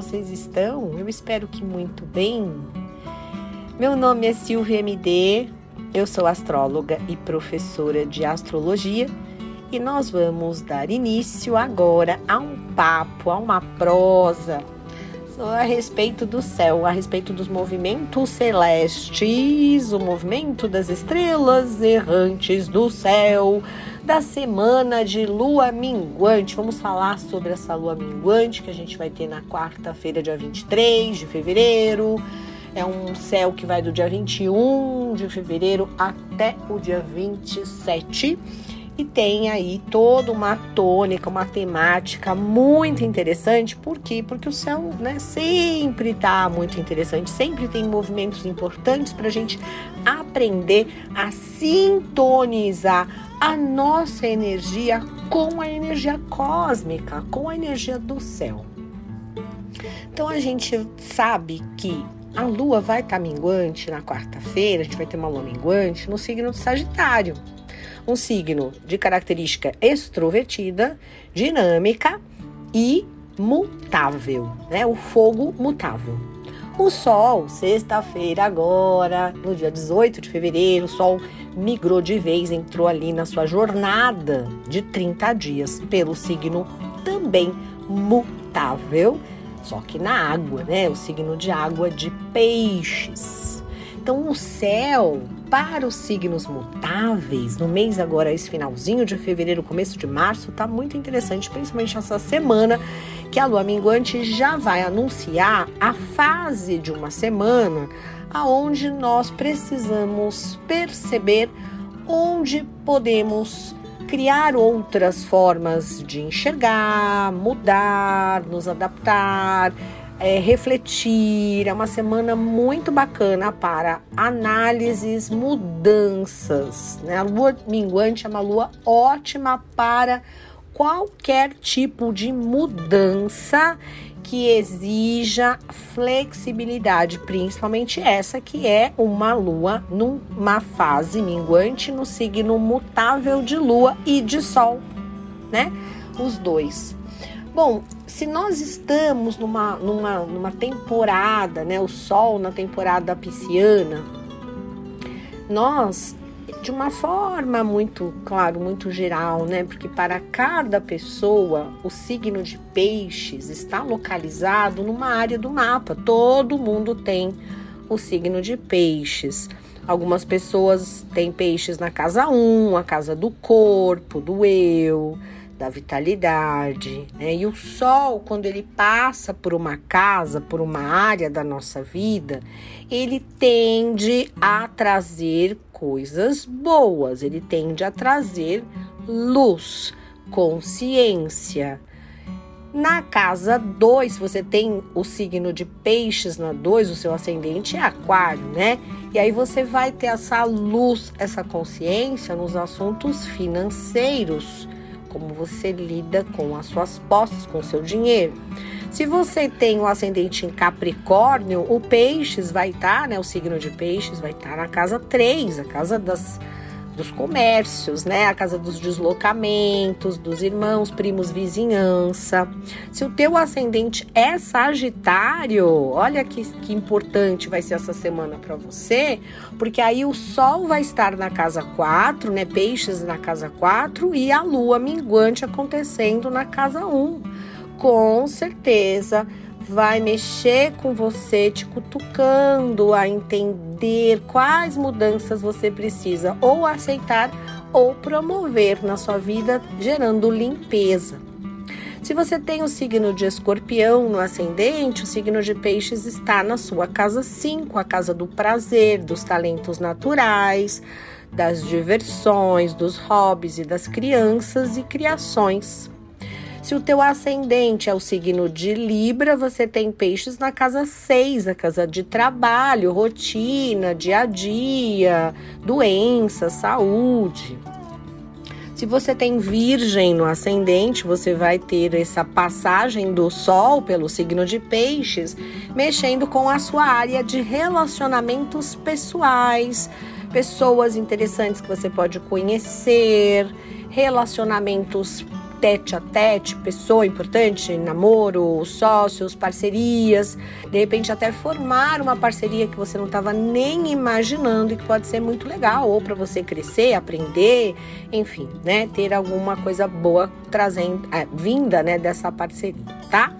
vocês estão? Eu espero que muito bem. Meu nome é Silvia MD, eu sou astróloga e professora de astrologia e nós vamos dar início agora a um papo, a uma prosa a respeito do céu, a respeito dos movimentos celestes, o movimento das estrelas errantes do céu, da semana de lua minguante. Vamos falar sobre essa lua minguante que a gente vai ter na quarta-feira, dia 23 de fevereiro. É um céu que vai do dia 21 de fevereiro até o dia 27 e tem aí toda uma tônica, uma temática muito interessante. Por quê? Porque o céu né, sempre está muito interessante, sempre tem movimentos importantes para a gente aprender a sintonizar a nossa energia com a energia cósmica, com a energia do céu. Então a gente sabe que a lua vai estar tá minguante na quarta-feira, a gente vai ter uma lua minguante no signo do Sagitário um signo de característica extrovertida, dinâmica e mutável, né? O fogo mutável. O Sol, sexta-feira agora, no dia 18 de fevereiro, o Sol migrou de vez, entrou ali na sua jornada de 30 dias pelo signo também mutável, só que na água, né? O signo de água de peixes. Então o céu para os signos mutáveis, no mês agora, esse finalzinho de fevereiro, começo de março, tá muito interessante, principalmente essa semana, que a lua minguante já vai anunciar a fase de uma semana aonde nós precisamos perceber onde podemos criar outras formas de enxergar, mudar, nos adaptar é, refletir. É uma semana muito bacana para análises, mudanças. Né? A lua minguante é uma lua ótima para qualquer tipo de mudança que exija flexibilidade, principalmente essa que é uma lua numa fase minguante no signo mutável de lua e de sol, né? Os dois. Bom, se nós estamos numa, numa, numa temporada, né, o Sol na temporada pisciana, nós, de uma forma muito, claro, muito geral, né, porque para cada pessoa o signo de peixes está localizado numa área do mapa, todo mundo tem o signo de peixes. Algumas pessoas têm peixes na casa 1, a casa do corpo, do eu da vitalidade, né? E o sol, quando ele passa por uma casa, por uma área da nossa vida, ele tende a trazer coisas boas, ele tende a trazer luz, consciência. Na casa 2, você tem o signo de peixes na 2, o seu ascendente é aquário, né? E aí você vai ter essa luz, essa consciência nos assuntos financeiros como você lida com as suas posses, com seu dinheiro. Se você tem o um ascendente em Capricórnio, o Peixes vai estar, tá, né? O signo de Peixes vai estar tá na casa 3, a casa das dos comércios, né? A casa dos deslocamentos, dos irmãos, primos, vizinhança. Se o teu ascendente é Sagitário, olha que, que importante vai ser essa semana para você, porque aí o Sol vai estar na casa 4, né? Peixes na casa 4 e a Lua minguante acontecendo na casa 1. Com certeza vai mexer com você, te cutucando a entender quais mudanças você precisa ou aceitar ou promover na sua vida, gerando limpeza. Se você tem o signo de escorpião no ascendente, o signo de peixes está na sua casa 5, a casa do prazer, dos talentos naturais, das diversões, dos hobbies e das crianças e criações. Se o teu ascendente é o signo de Libra, você tem peixes na casa 6, a casa de trabalho, rotina, dia a dia, doença, saúde. Se você tem Virgem no ascendente, você vai ter essa passagem do Sol pelo signo de Peixes, mexendo com a sua área de relacionamentos pessoais, pessoas interessantes que você pode conhecer, relacionamentos tete a tete, pessoa importante, namoro, sócios, parcerias, de repente até formar uma parceria que você não estava nem imaginando e que pode ser muito legal, ou para você crescer, aprender, enfim, né, ter alguma coisa boa trazendo, é, vinda, né, dessa parceria, tá?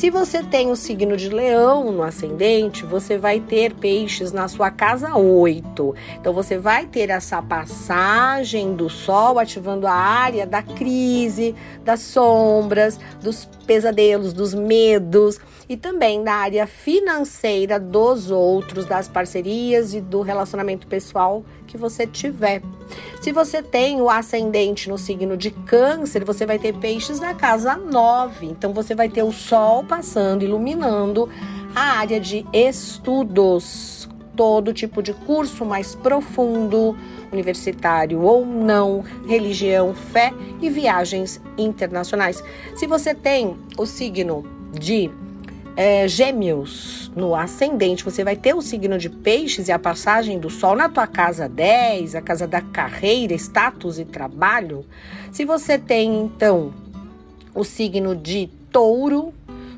Se você tem o signo de leão no ascendente, você vai ter peixes na sua casa 8. Então você vai ter essa passagem do sol ativando a área da crise, das sombras, dos pesadelos, dos medos e também da área financeira dos outros, das parcerias e do relacionamento pessoal que você tiver. Se você tem o ascendente no signo de Câncer, você vai ter peixes na casa 9. Então você vai ter o sol passando, iluminando a área de estudos, todo tipo de curso mais profundo, universitário ou não, religião, fé e viagens internacionais. Se você tem o signo de é, gêmeos no ascendente, você vai ter o signo de peixes e a passagem do sol na tua casa 10, a casa da carreira, status e trabalho. Se você tem, então, o signo de touro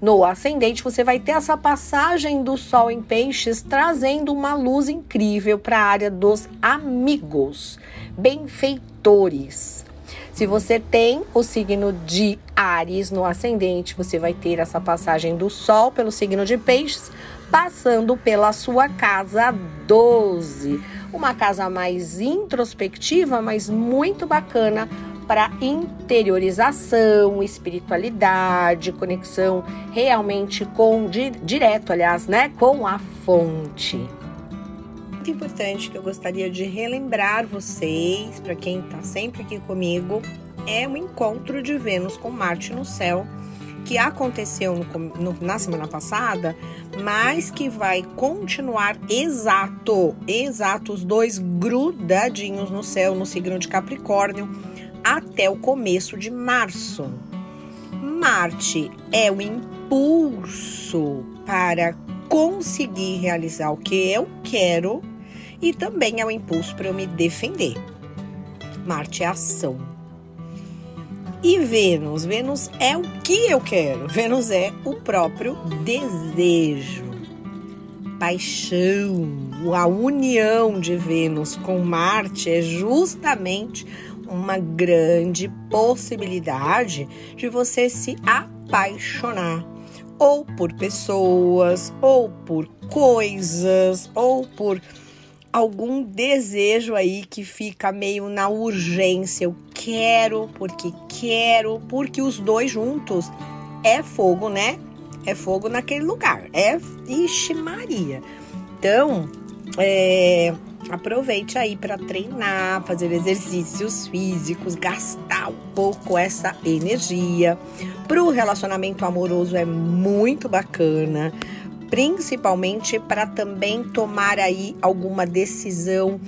no ascendente, você vai ter essa passagem do sol em peixes trazendo uma luz incrível para a área dos amigos, benfeitores. Se você tem o signo de Ares no ascendente, você vai ter essa passagem do Sol pelo signo de Peixes, passando pela sua casa 12. Uma casa mais introspectiva, mas muito bacana para interiorização, espiritualidade, conexão realmente com direto, aliás, né, com a fonte muito importante que eu gostaria de relembrar vocês, para quem está sempre aqui comigo, é o encontro de Vênus com Marte no céu, que aconteceu no, no, na semana passada, mas que vai continuar exato, exato, os dois grudadinhos no céu, no signo de Capricórnio, até o começo de março. Marte é o impulso para conseguir realizar o que eu quero e também é o impulso para eu me defender. Marte é ação. E Vênus? Vênus é o que eu quero. Vênus é o próprio desejo, paixão. A união de Vênus com Marte é justamente uma grande possibilidade de você se apaixonar ou por pessoas, ou por coisas, ou por algum desejo aí que fica meio na urgência. Eu quero porque quero, porque os dois juntos é fogo, né? É fogo naquele lugar. É ixi Maria. Então, é, aproveite aí para treinar, fazer exercícios físicos, gastar um pouco essa energia. Para o relacionamento amoroso é muito bacana principalmente para também tomar aí alguma decisão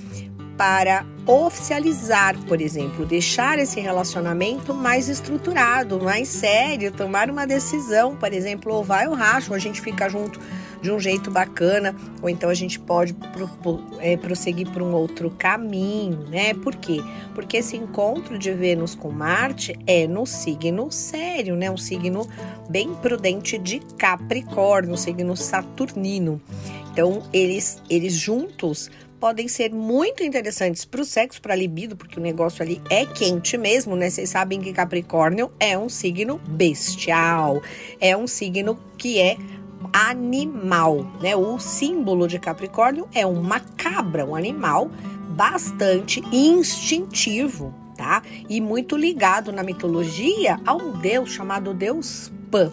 para oficializar, por exemplo, deixar esse relacionamento mais estruturado, mais sério, tomar uma decisão, por exemplo, ou vai ou racha, ou a gente fica junto de um jeito bacana, ou então a gente pode é, prosseguir por um outro caminho, né? Por quê? Porque esse encontro de Vênus com Marte é no signo sério, né? Um signo bem prudente de Capricórnio, um signo saturnino. Então, eles, eles juntos podem ser muito interessantes para o sexo, para a libido, porque o negócio ali é quente mesmo, né? Vocês sabem que Capricórnio é um signo bestial, é um signo que é animal, né? O símbolo de Capricórnio é uma cabra, um animal bastante instintivo, tá? E muito ligado na mitologia a um deus chamado Deus Pan,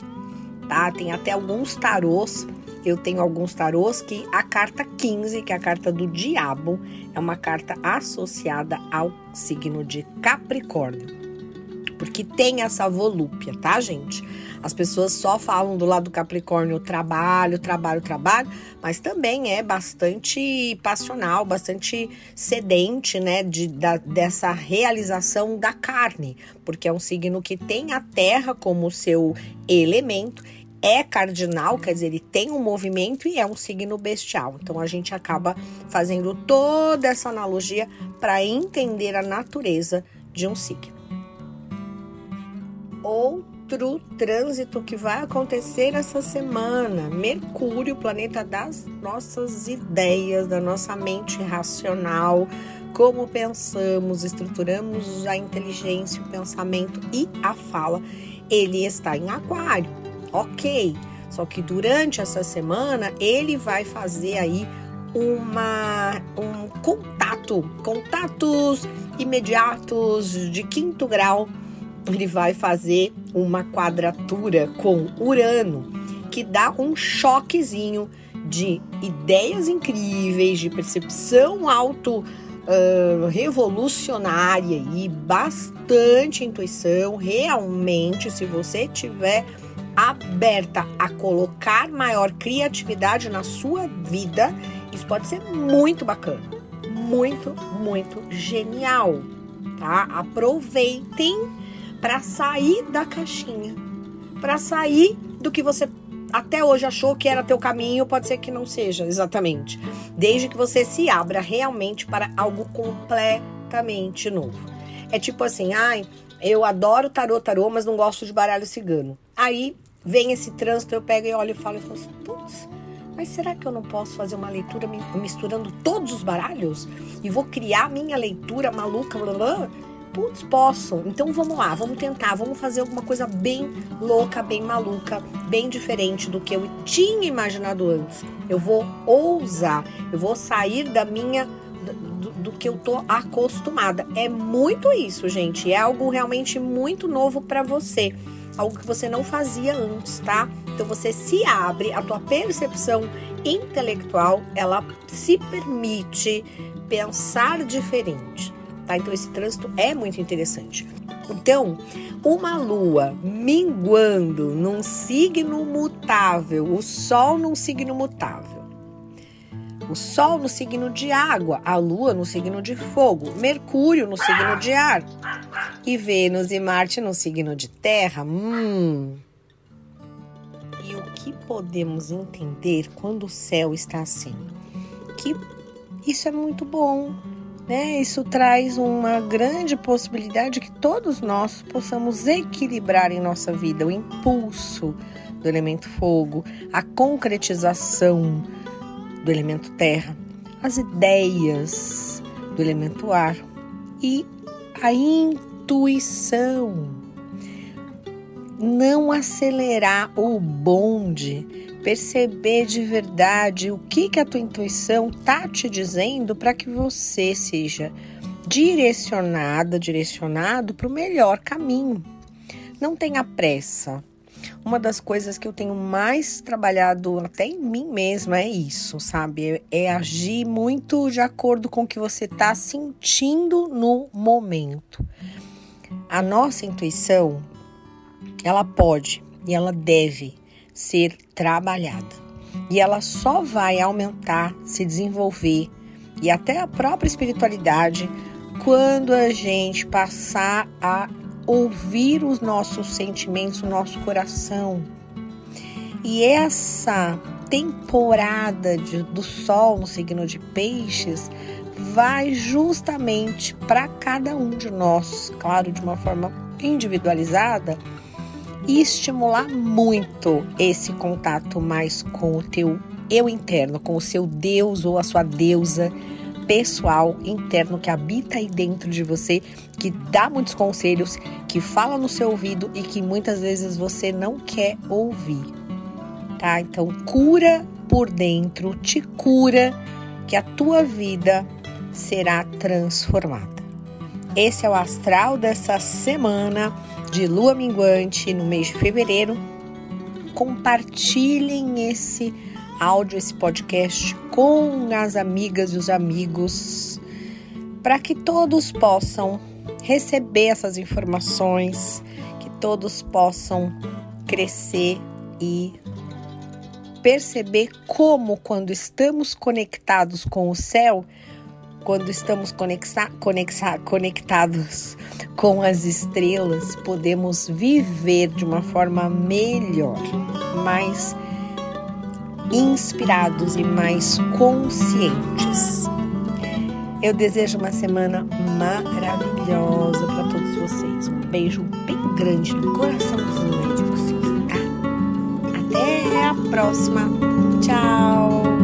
tá? Tem até alguns tarôs eu tenho alguns tarôs que a carta 15, que é a carta do diabo, é uma carta associada ao signo de Capricórnio porque tem essa volúpia, tá, gente? As pessoas só falam do lado do Capricórnio trabalho, trabalho, trabalho, mas também é bastante passional, bastante sedente, né, de, da, dessa realização da carne, porque é um signo que tem a terra como seu elemento é cardinal, quer dizer, ele tem um movimento e é um signo bestial. Então a gente acaba fazendo toda essa analogia para entender a natureza de um signo. Outro trânsito que vai acontecer essa semana. Mercúrio, planeta das nossas ideias, da nossa mente racional, como pensamos, estruturamos a inteligência, o pensamento e a fala. Ele está em Aquário, ok. Só que durante essa semana ele vai fazer aí uma, um contato, contatos imediatos de quinto grau. Ele vai fazer uma quadratura com Urano, que dá um choquezinho de ideias incríveis, de percepção auto uh, revolucionária e bastante intuição. Realmente, se você tiver aberta a colocar maior criatividade na sua vida, isso pode ser muito bacana, muito, muito genial, tá? Aproveitem para sair da caixinha, para sair do que você até hoje achou que era teu caminho, pode ser que não seja exatamente. Desde que você se abra realmente para algo completamente novo. É tipo assim, ai, eu adoro tarô, tarô, mas não gosto de baralho cigano. Aí vem esse trânsito, eu pego e olho e falo falo assim, putz, mas será que eu não posso fazer uma leitura misturando todos os baralhos? E vou criar minha leitura maluca, blá, blá? Putz, posso. Então vamos lá, vamos tentar, vamos fazer alguma coisa bem louca, bem maluca, bem diferente do que eu tinha imaginado antes. Eu vou ousar, eu vou sair da minha do, do, que eu tô acostumada. É muito isso, gente. É algo realmente muito novo para você algo que você não fazia antes, tá? Então você se abre, a tua percepção intelectual, ela se permite pensar diferente, tá? Então esse trânsito é muito interessante. Então, uma lua minguando num signo mutável, o sol num signo mutável o Sol no signo de água, a Lua no signo de fogo, Mercúrio no signo de ar e Vênus e Marte no signo de terra. Hum. E o que podemos entender quando o céu está assim? Que isso é muito bom, né? Isso traz uma grande possibilidade que todos nós possamos equilibrar em nossa vida o impulso do elemento fogo, a concretização do elemento terra, as ideias do elemento ar e a intuição. Não acelerar o bonde, perceber de verdade o que, que a tua intuição tá te dizendo para que você seja direcionada, direcionado para o melhor caminho. Não tenha pressa, uma das coisas que eu tenho mais trabalhado até em mim mesma é isso, sabe? É agir muito de acordo com o que você está sentindo no momento. A nossa intuição, ela pode e ela deve ser trabalhada. E ela só vai aumentar, se desenvolver e até a própria espiritualidade quando a gente passar a ouvir os nossos sentimentos, o nosso coração. E essa temporada de, do Sol no signo de Peixes vai justamente para cada um de nós, claro, de uma forma individualizada, estimular muito esse contato mais com o teu eu interno, com o seu Deus ou a sua deusa pessoal interno que habita aí dentro de você, que dá muitos conselhos, que fala no seu ouvido e que muitas vezes você não quer ouvir. Tá? Então, cura por dentro, te cura, que a tua vida será transformada. Esse é o astral dessa semana de lua minguante no mês de fevereiro. Compartilhem esse áudio, esse podcast com as amigas e os amigos, para que todos possam receber essas informações, que todos possam crescer e perceber como, quando estamos conectados com o céu, quando estamos conexa, conexa, conectados com as estrelas, podemos viver de uma forma melhor, mais inspirados e mais conscientes. Eu desejo uma semana maravilhosa para todos vocês. Um beijo bem grande no coraçãozinho de vocês, tá? Até a próxima. Tchau!